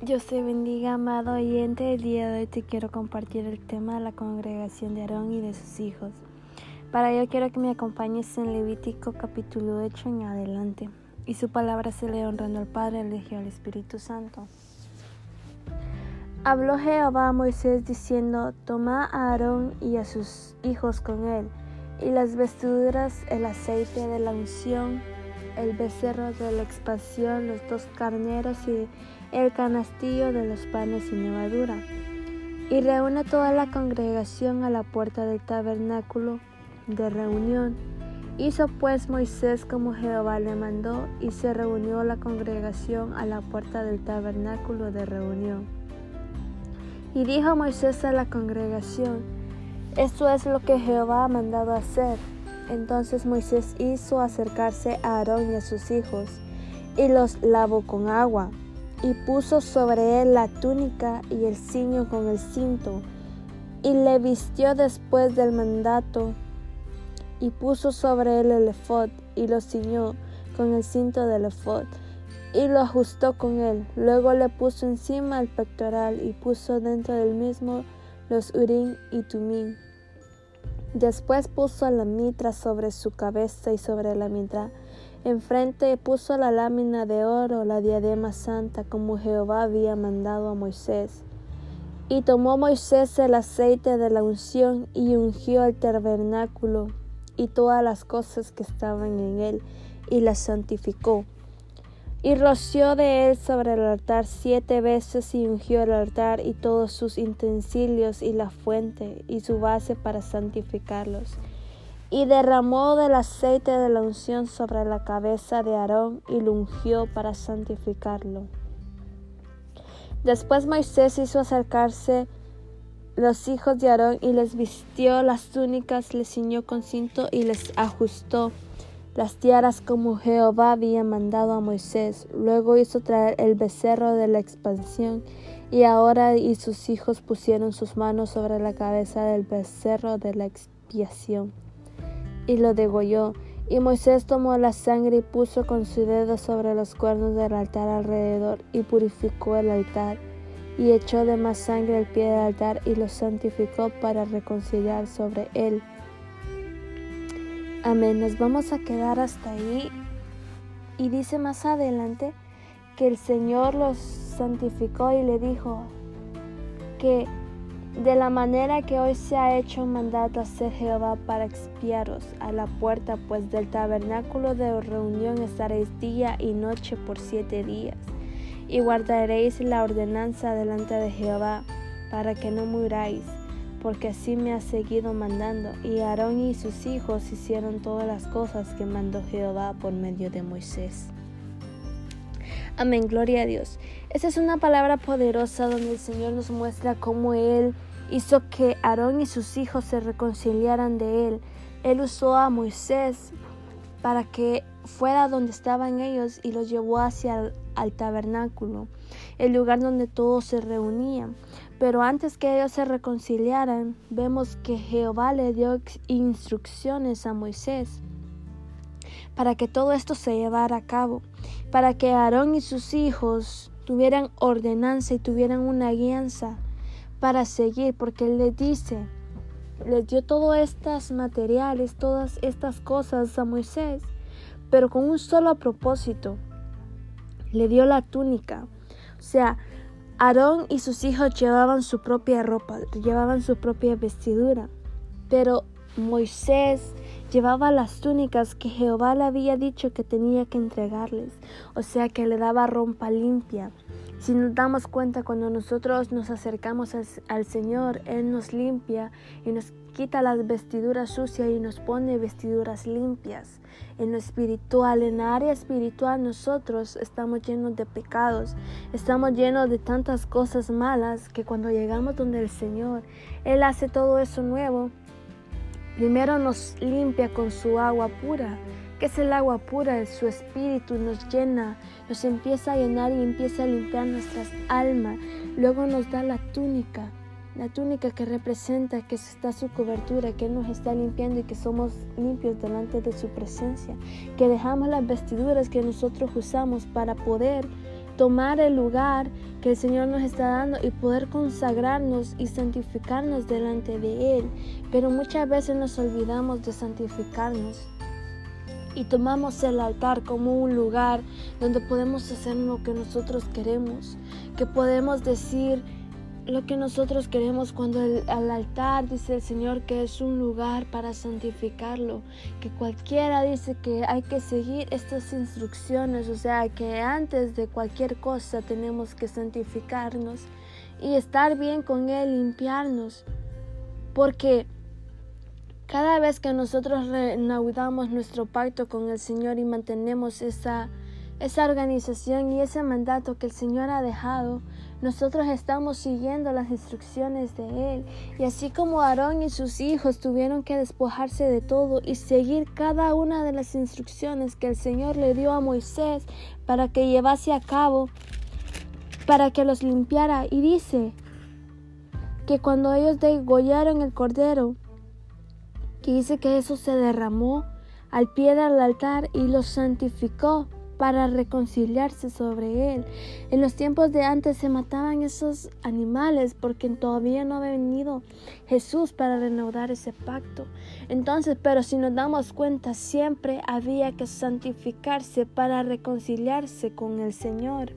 Dios te bendiga, amado oyente. El día de hoy te quiero compartir el tema de la congregación de Aarón y de sus hijos. Para ello quiero que me acompañes en Levítico capítulo 8 en adelante. Y su palabra se lee honrando al Padre, al al Espíritu Santo. Habló Jehová a Moisés diciendo, Toma a Aarón y a sus hijos con él, y las vestiduras, el aceite de la unción, el becerro de la expansión, los dos carneros y el canastillo de los panes sin levadura. Y reúne toda la congregación a la puerta del tabernáculo de reunión. Hizo pues Moisés como Jehová le mandó, y se reunió la congregación a la puerta del tabernáculo de reunión. Y dijo Moisés a la congregación, esto es lo que Jehová ha mandado hacer. Entonces Moisés hizo acercarse a Aarón y a sus hijos, y los lavó con agua, y puso sobre él la túnica y el ciño con el cinto, y le vistió después del mandato, y puso sobre él el efod, y lo ciñó con el cinto del efod, y lo ajustó con él. Luego le puso encima el pectoral, y puso dentro del mismo los urín y tumín. Después puso la mitra sobre su cabeza y sobre la mitra enfrente puso la lámina de oro, la diadema santa, como Jehová había mandado a Moisés. Y tomó Moisés el aceite de la unción y ungió el tabernáculo y todas las cosas que estaban en él, y las santificó. Y roció de él sobre el altar siete veces y ungió el altar y todos sus utensilios y la fuente y su base para santificarlos. Y derramó del aceite de la unción sobre la cabeza de Aarón y lo ungió para santificarlo. Después Moisés hizo acercarse los hijos de Aarón y les vistió las túnicas, les ciñó con cinto y les ajustó las tiaras como Jehová había mandado a Moisés. Luego hizo traer el becerro de la expansión, y ahora y sus hijos pusieron sus manos sobre la cabeza del becerro de la expiación, y lo degolló. Y Moisés tomó la sangre y puso con su dedo sobre los cuernos del altar alrededor, y purificó el altar, y echó de más sangre al pie del altar, y lo santificó para reconciliar sobre él Amén. Nos vamos a quedar hasta ahí. Y dice más adelante que el Señor los santificó y le dijo que de la manera que hoy se ha hecho mandato hacer Jehová para expiaros a la puerta, pues del tabernáculo de reunión estaréis día y noche por siete días, y guardaréis la ordenanza delante de Jehová, para que no muráis porque así me ha seguido mandando. Y Aarón y sus hijos hicieron todas las cosas que mandó Jehová por medio de Moisés. Amén, gloria a Dios. Esa es una palabra poderosa donde el Señor nos muestra cómo Él hizo que Aarón y sus hijos se reconciliaran de Él. Él usó a Moisés para que fuera donde estaban ellos y los llevó hacia el al tabernáculo, el lugar donde todos se reunían. Pero antes que ellos se reconciliaran, vemos que Jehová le dio instrucciones a Moisés para que todo esto se llevara a cabo, para que Aarón y sus hijos tuvieran ordenanza y tuvieran una guianza para seguir, porque él les dice, les dio todos estos materiales, todas estas cosas a Moisés, pero con un solo propósito. Le dio la túnica. O sea, Aarón y sus hijos llevaban su propia ropa, llevaban su propia vestidura, pero Moisés llevaba las túnicas que Jehová le había dicho que tenía que entregarles, o sea que le daba rompa limpia. Si nos damos cuenta cuando nosotros nos acercamos al, Señor, Él nos limpia y nos quita las vestiduras sucias y nos pone vestiduras limpias. En lo espiritual, en la área espiritual nosotros estamos llenos de pecados, estamos llenos de tantas cosas malas que cuando llegamos donde el Señor, Él hace todo eso nuevo. Primero nos limpia con su agua pura, que es el agua pura, su espíritu nos llena, nos empieza a llenar y empieza a limpiar nuestras almas. Luego nos da la túnica, la túnica que representa que está su cobertura, que nos está limpiando y que somos limpios delante de su presencia, que dejamos las vestiduras que nosotros usamos para poder tomar el lugar que el Señor nos está dando y poder consagrarnos y santificarnos delante de Él. Pero muchas veces nos olvidamos de santificarnos y tomamos el altar como un lugar donde podemos hacer lo que nosotros queremos, que podemos decir, lo que nosotros queremos cuando el, al altar dice el Señor que es un lugar para santificarlo, que cualquiera dice que hay que seguir estas instrucciones, o sea que antes de cualquier cosa tenemos que santificarnos y estar bien con Él, limpiarnos, porque cada vez que nosotros reanudamos nuestro pacto con el Señor y mantenemos esa, esa organización y ese mandato que el Señor ha dejado, nosotros estamos siguiendo las instrucciones de Él. Y así como Aarón y sus hijos tuvieron que despojarse de todo y seguir cada una de las instrucciones que el Señor le dio a Moisés para que llevase a cabo, para que los limpiara. Y dice que cuando ellos degollaron el cordero, que dice que eso se derramó al pie del altar y los santificó para reconciliarse sobre él. En los tiempos de antes se mataban esos animales porque todavía no había venido Jesús para renovar ese pacto. Entonces, pero si nos damos cuenta, siempre había que santificarse para reconciliarse con el Señor.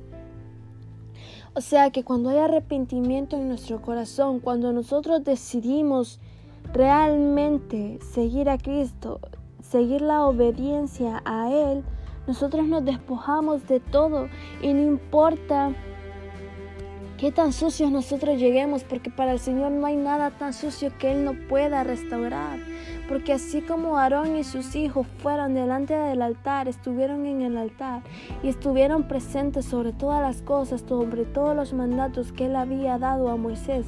O sea que cuando hay arrepentimiento en nuestro corazón, cuando nosotros decidimos realmente seguir a Cristo, seguir la obediencia a Él, nosotros nos despojamos de todo y no importa qué tan sucios nosotros lleguemos, porque para el Señor no hay nada tan sucio que Él no pueda restaurar. Porque así como Aarón y sus hijos fueron delante del altar, estuvieron en el altar y estuvieron presentes sobre todas las cosas, sobre todos los mandatos que Él había dado a Moisés,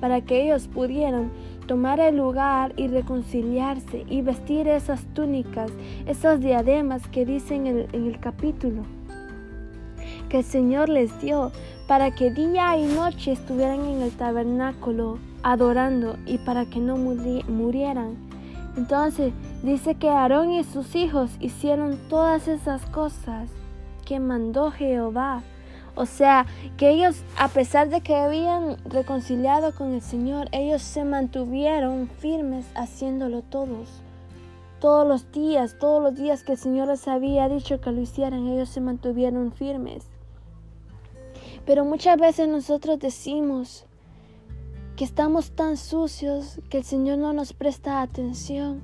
para que ellos pudieran tomar el lugar y reconciliarse y vestir esas túnicas, esas diademas que dicen en el, capítulo que el Señor les dio para que día y noche estuvieran en el tabernáculo adorando y para que no murieran. Entonces dice que Aarón y sus hijos hicieron todas esas cosas que mandó Jehová o sea, que ellos, a pesar de que habían reconciliado con el Señor, ellos se mantuvieron firmes haciéndolo todos. Todos los días, todos los días que el Señor les había dicho que lo hicieran, ellos se mantuvieron firmes. Pero muchas veces nosotros decimos que estamos tan sucios que el Señor no nos presta atención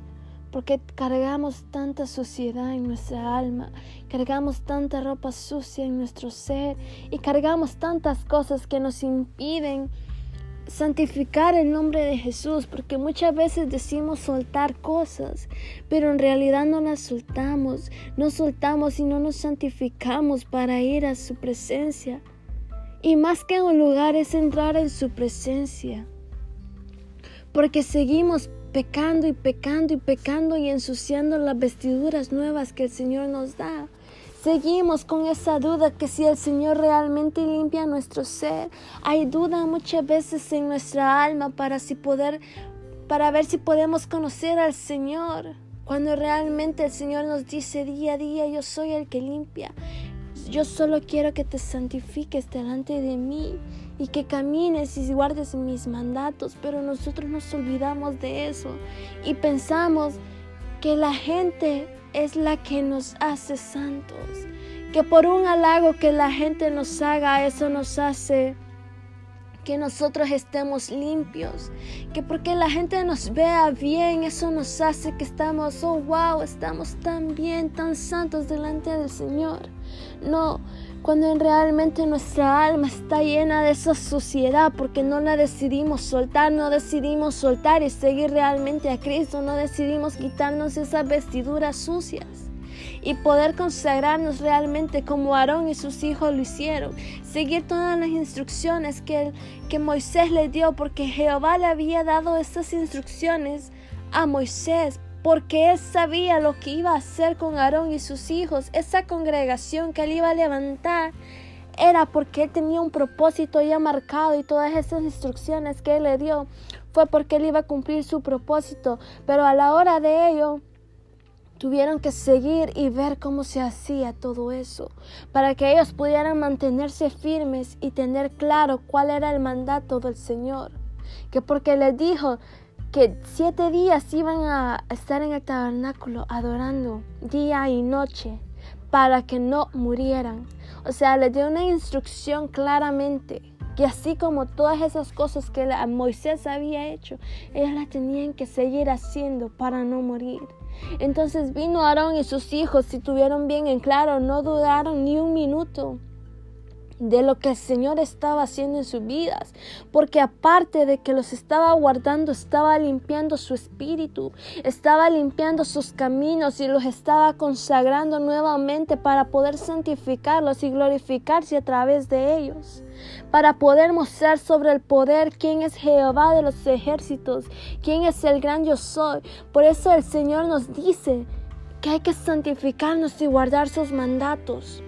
porque cargamos tanta suciedad en nuestra alma, cargamos tanta ropa sucia en nuestro ser y cargamos tantas cosas que nos impiden santificar el nombre de Jesús, porque muchas veces decimos soltar cosas, pero en realidad no las soltamos, no soltamos y no nos santificamos para ir a su presencia. Y más que un lugar es entrar en su presencia, porque seguimos pecando y pecando y pecando y ensuciando las vestiduras nuevas que el Señor nos da. Seguimos con esa duda que si el Señor realmente limpia nuestro ser. Hay duda muchas veces en nuestra alma para si poder para ver si podemos conocer al Señor. Cuando realmente el Señor nos dice día a día, yo soy el que limpia. Yo solo quiero que te santifiques delante de mí y que camines y guardes mis mandatos, pero nosotros nos olvidamos de eso y pensamos que la gente es la que nos hace santos, que por un halago que la gente nos haga, eso nos hace que nosotros estemos limpios, que porque la gente nos vea bien, eso nos hace que estamos, oh wow, estamos tan bien, tan santos delante del Señor. No, cuando realmente nuestra alma está llena de esa suciedad porque no la decidimos soltar, no decidimos soltar y seguir realmente a Cristo, no decidimos quitarnos esas vestiduras sucias y poder consagrarnos realmente como Aarón y sus hijos lo hicieron, seguir todas las instrucciones que, que Moisés le dio porque Jehová le había dado esas instrucciones a Moisés porque él sabía lo que iba a hacer con Aarón y sus hijos, esa congregación que él iba a levantar. Era porque él tenía un propósito ya marcado y todas esas instrucciones que él le dio fue porque él iba a cumplir su propósito. Pero a la hora de ello, tuvieron que seguir y ver cómo se hacía todo eso, para que ellos pudieran mantenerse firmes y tener claro cuál era el mandato del Señor. Que porque les dijo que siete días iban a estar en el tabernáculo adorando día y noche para que no murieran. O sea, les dio una instrucción claramente que así como todas esas cosas que Moisés había hecho, ellos las tenían que seguir haciendo para no morir. Entonces vino Aarón y sus hijos y tuvieron bien en claro, no dudaron ni un minuto de lo que el Señor estaba haciendo en sus vidas, porque aparte de que los estaba guardando, estaba limpiando su espíritu, estaba limpiando sus caminos y los estaba consagrando nuevamente para poder santificarlos y glorificarse a través de ellos, para poder mostrar sobre el poder quién es Jehová de los ejércitos, quién es el gran yo soy. Por eso el Señor nos dice que hay que santificarnos y guardar sus mandatos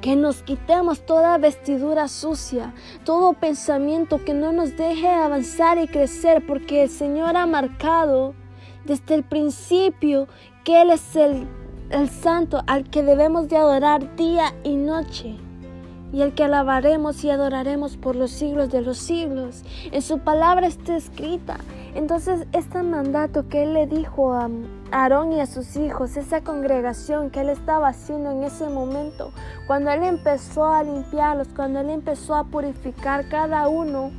que nos quitemos toda vestidura sucia, todo pensamiento que no nos deje avanzar y crecer, porque el Señor ha marcado desde el principio que Él es el, el santo al que debemos de adorar día y noche y el que alabaremos y adoraremos por los siglos de los siglos. En su palabra está escrita. Entonces, este mandato que él le dijo a Aarón y a sus hijos, esa congregación que él estaba haciendo en ese momento, cuando él empezó a limpiarlos, cuando él empezó a purificar cada uno,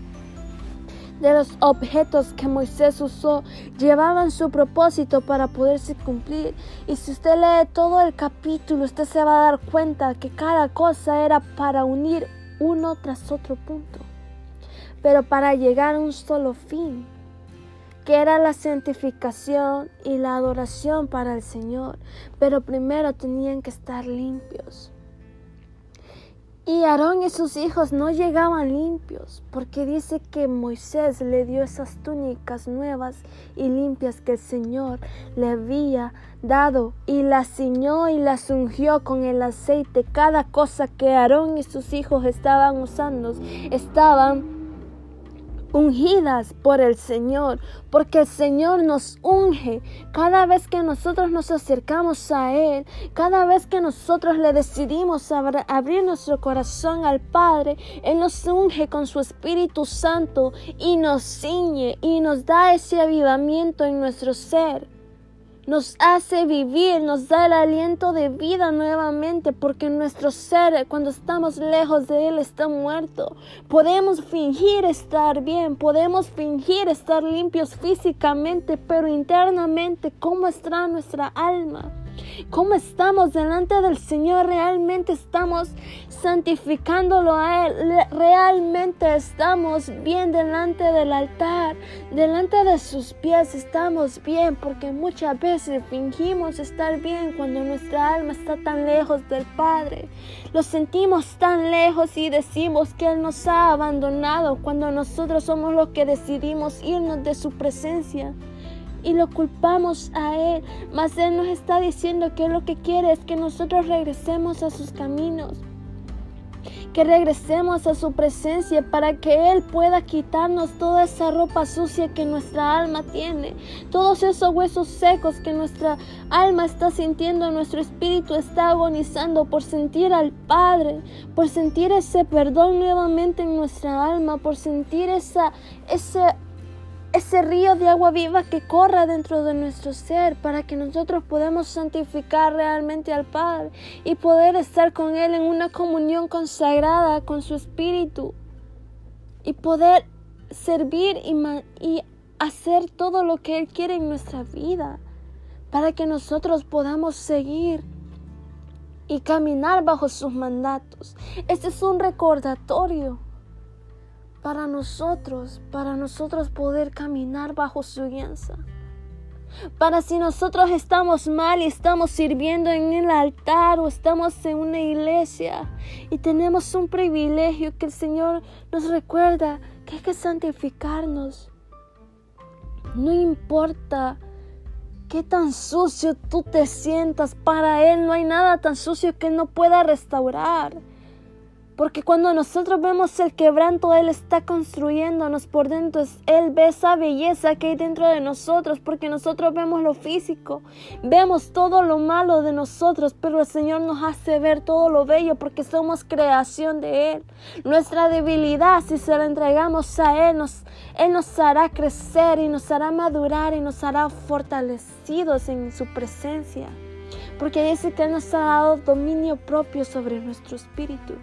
de los objetos que Moisés usó llevaban su propósito para poderse cumplir. Y si usted lee todo el capítulo, usted se va a dar cuenta que cada cosa era para unir uno tras otro punto, pero para llegar a un solo fin, que era la santificación y la adoración para el Señor. Pero primero tenían que estar limpios. Y Aarón y sus hijos no llegaban limpios, porque dice que Moisés le dio esas túnicas nuevas y limpias que el Señor le había dado, y las ciñó y las ungió con el aceite. Cada cosa que Aarón y sus hijos estaban usando estaban ungidas por el Señor, porque el Señor nos unge cada vez que nosotros nos acercamos a Él, cada vez que nosotros le decidimos abrir nuestro corazón al Padre, Él nos unge con su Espíritu Santo y nos ciñe y nos da ese avivamiento en nuestro ser nos hace vivir, nos da el aliento de vida nuevamente, porque nuestro ser, cuando estamos lejos de Él, está muerto. Podemos fingir estar bien, podemos fingir estar limpios físicamente, pero internamente, ¿cómo está nuestra alma? ¿Cómo estamos delante del Señor? ¿Realmente estamos santificándolo a Él? ¿Realmente estamos bien delante del altar? Delante de sus pies estamos bien porque muchas veces fingimos estar bien cuando nuestra alma está tan lejos del Padre. Lo sentimos tan lejos y decimos que Él nos ha abandonado cuando nosotros somos los que decidimos irnos de su presencia y lo culpamos a Él. Mas Él nos está diciendo que lo que quiere es que nosotros regresemos a sus caminos. Que regresemos a su presencia para que Él pueda quitarnos toda esa ropa sucia que nuestra alma tiene. Todos esos huesos secos que nuestra alma está sintiendo, nuestro espíritu está agonizando por sentir al Padre, por sentir ese perdón nuevamente en nuestra alma, por sentir esa, ese ese río de agua viva que corra dentro de nuestro ser para que nosotros podamos santificar realmente al Padre y poder estar con Él en una comunión consagrada con su Espíritu y poder servir y, y hacer todo lo que Él quiere en nuestra vida para que nosotros podamos seguir y caminar bajo sus mandatos. Este es un recordatorio para nosotros, para nosotros poder caminar bajo su guianza. Para si nosotros estamos mal y estamos sirviendo en el altar o estamos en una iglesia y tenemos un privilegio que el Señor nos recuerda que hay que santificarnos. No importa qué tan sucio tú te sientas, para Él no hay nada tan sucio que no pueda restaurar Porque cuando nosotros vemos el quebranto, Él está construyéndonos por dentro. Él ve esa belleza que hay dentro de nosotros, porque nosotros vemos lo físico, vemos todo lo malo de nosotros, pero el Señor nos hace ver todo lo bello porque somos creación de Él. Nuestra debilidad, si se la entregamos a Él, nos, Él nos hará crecer y nos hará madurar y nos hará fortalecidos en su presencia. Porque dice que Él nos ha dado dominio propio sobre nuestro espíritu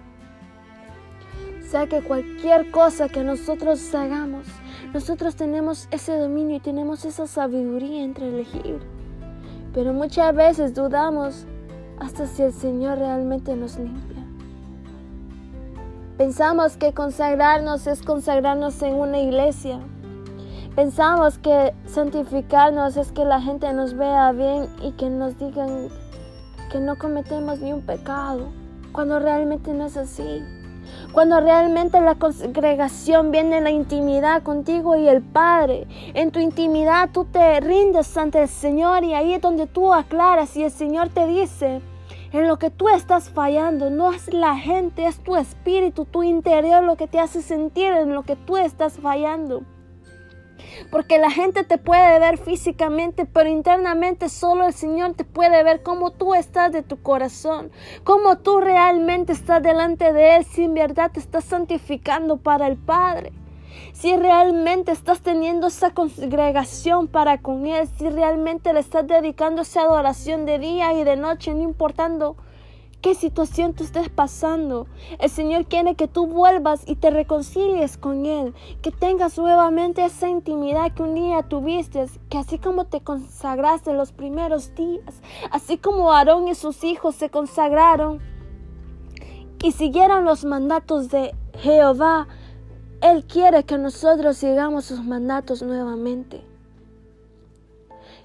sea que cualquier cosa que nosotros hagamos, nosotros tenemos ese dominio y tenemos esa sabiduría entre elegir. Pero muchas veces dudamos hasta si el Señor realmente nos limpia. Pensamos que consagrarnos es consagrarnos en una iglesia. Pensamos que santificarnos es que la gente nos vea bien y que nos digan que no cometemos ni un pecado, cuando realmente no es así. Cuando realmente la congregación viene en la intimidad contigo y el Padre. En tu intimidad tú te rindes ante el Señor y ahí es donde tú aclaras y el Señor te dice, en lo que tú estás fallando, no es la gente, es tu espíritu, tu interior lo que te hace sentir en lo que tú estás fallando. Porque la gente te puede ver físicamente, pero internamente solo el Señor te puede ver cómo tú estás de tu corazón, cómo tú realmente estás delante de Él, si en verdad te estás santificando para el Padre. Si realmente estás teniendo esa congregación para con Él, si realmente le estás dedicando esa adoración de día y de noche, no importando qué situación tú estés pasando. El Señor quiere que tú vuelvas y te reconcilies con Él, que tengas nuevamente esa intimidad que un día tuviste, que así como te consagraste los primeros días, así como Aarón y sus hijos se consagraron y siguieron los mandatos de Jehová, Él quiere que nosotros sigamos sus mandatos nuevamente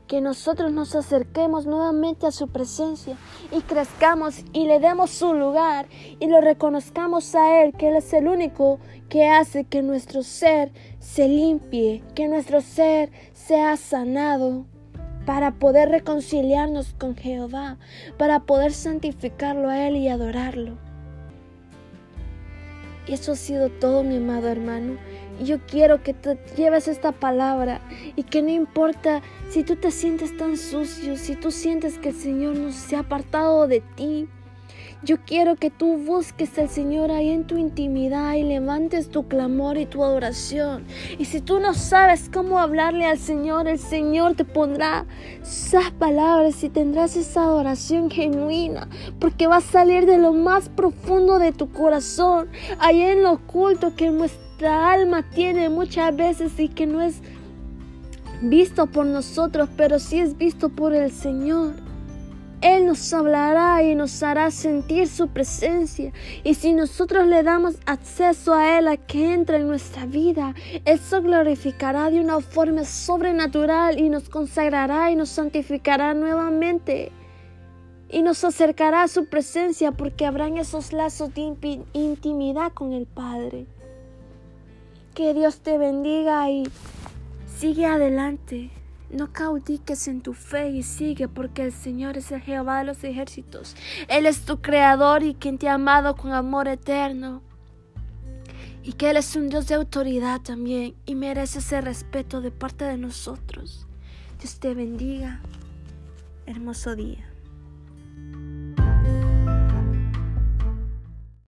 que nosotros nos acerquemos nuevamente a su presencia y crezcamos y le demos su lugar y lo reconozcamos a Él, que Él es el único que hace que nuestro ser se limpie, que nuestro ser sea sanado para poder reconciliarnos con Jehová, para poder santificarlo a Él y adorarlo. Y eso ha sido todo, mi amado hermano. Yo quiero que te lleves esta palabra y que no importa si tú te sientes tan sucio, si tú sientes que el Señor no se ha apartado de ti, yo quiero que tú busques al Señor ahí en tu intimidad y levantes tu clamor y tu adoración. Y si tú no sabes cómo hablarle al Señor, el Señor te pondrá esas palabras y tendrás esa adoración genuina, porque va a salir de lo más profundo de tu corazón, ahí en lo oculto que nuestra alma tiene muchas veces y que no es visto por nosotros, pero sí es visto por el Señor. Él nos hablará y nos hará sentir su presencia. Y si nosotros le damos acceso a Él a que entre en nuestra vida, Él se glorificará de una forma sobrenatural y nos consagrará y nos santificará nuevamente. Y nos acercará a su presencia porque habrán esos lazos de intimidad con el Padre. Que Dios te bendiga y sigue adelante. No caudiques en tu fe y sigue porque el Señor es el Jehová de los ejércitos. Él es tu creador y quien te ha amado con amor eterno. Y que Él es un Dios de autoridad también y merece ese respeto de parte de nosotros. Dios te bendiga. Hermoso día.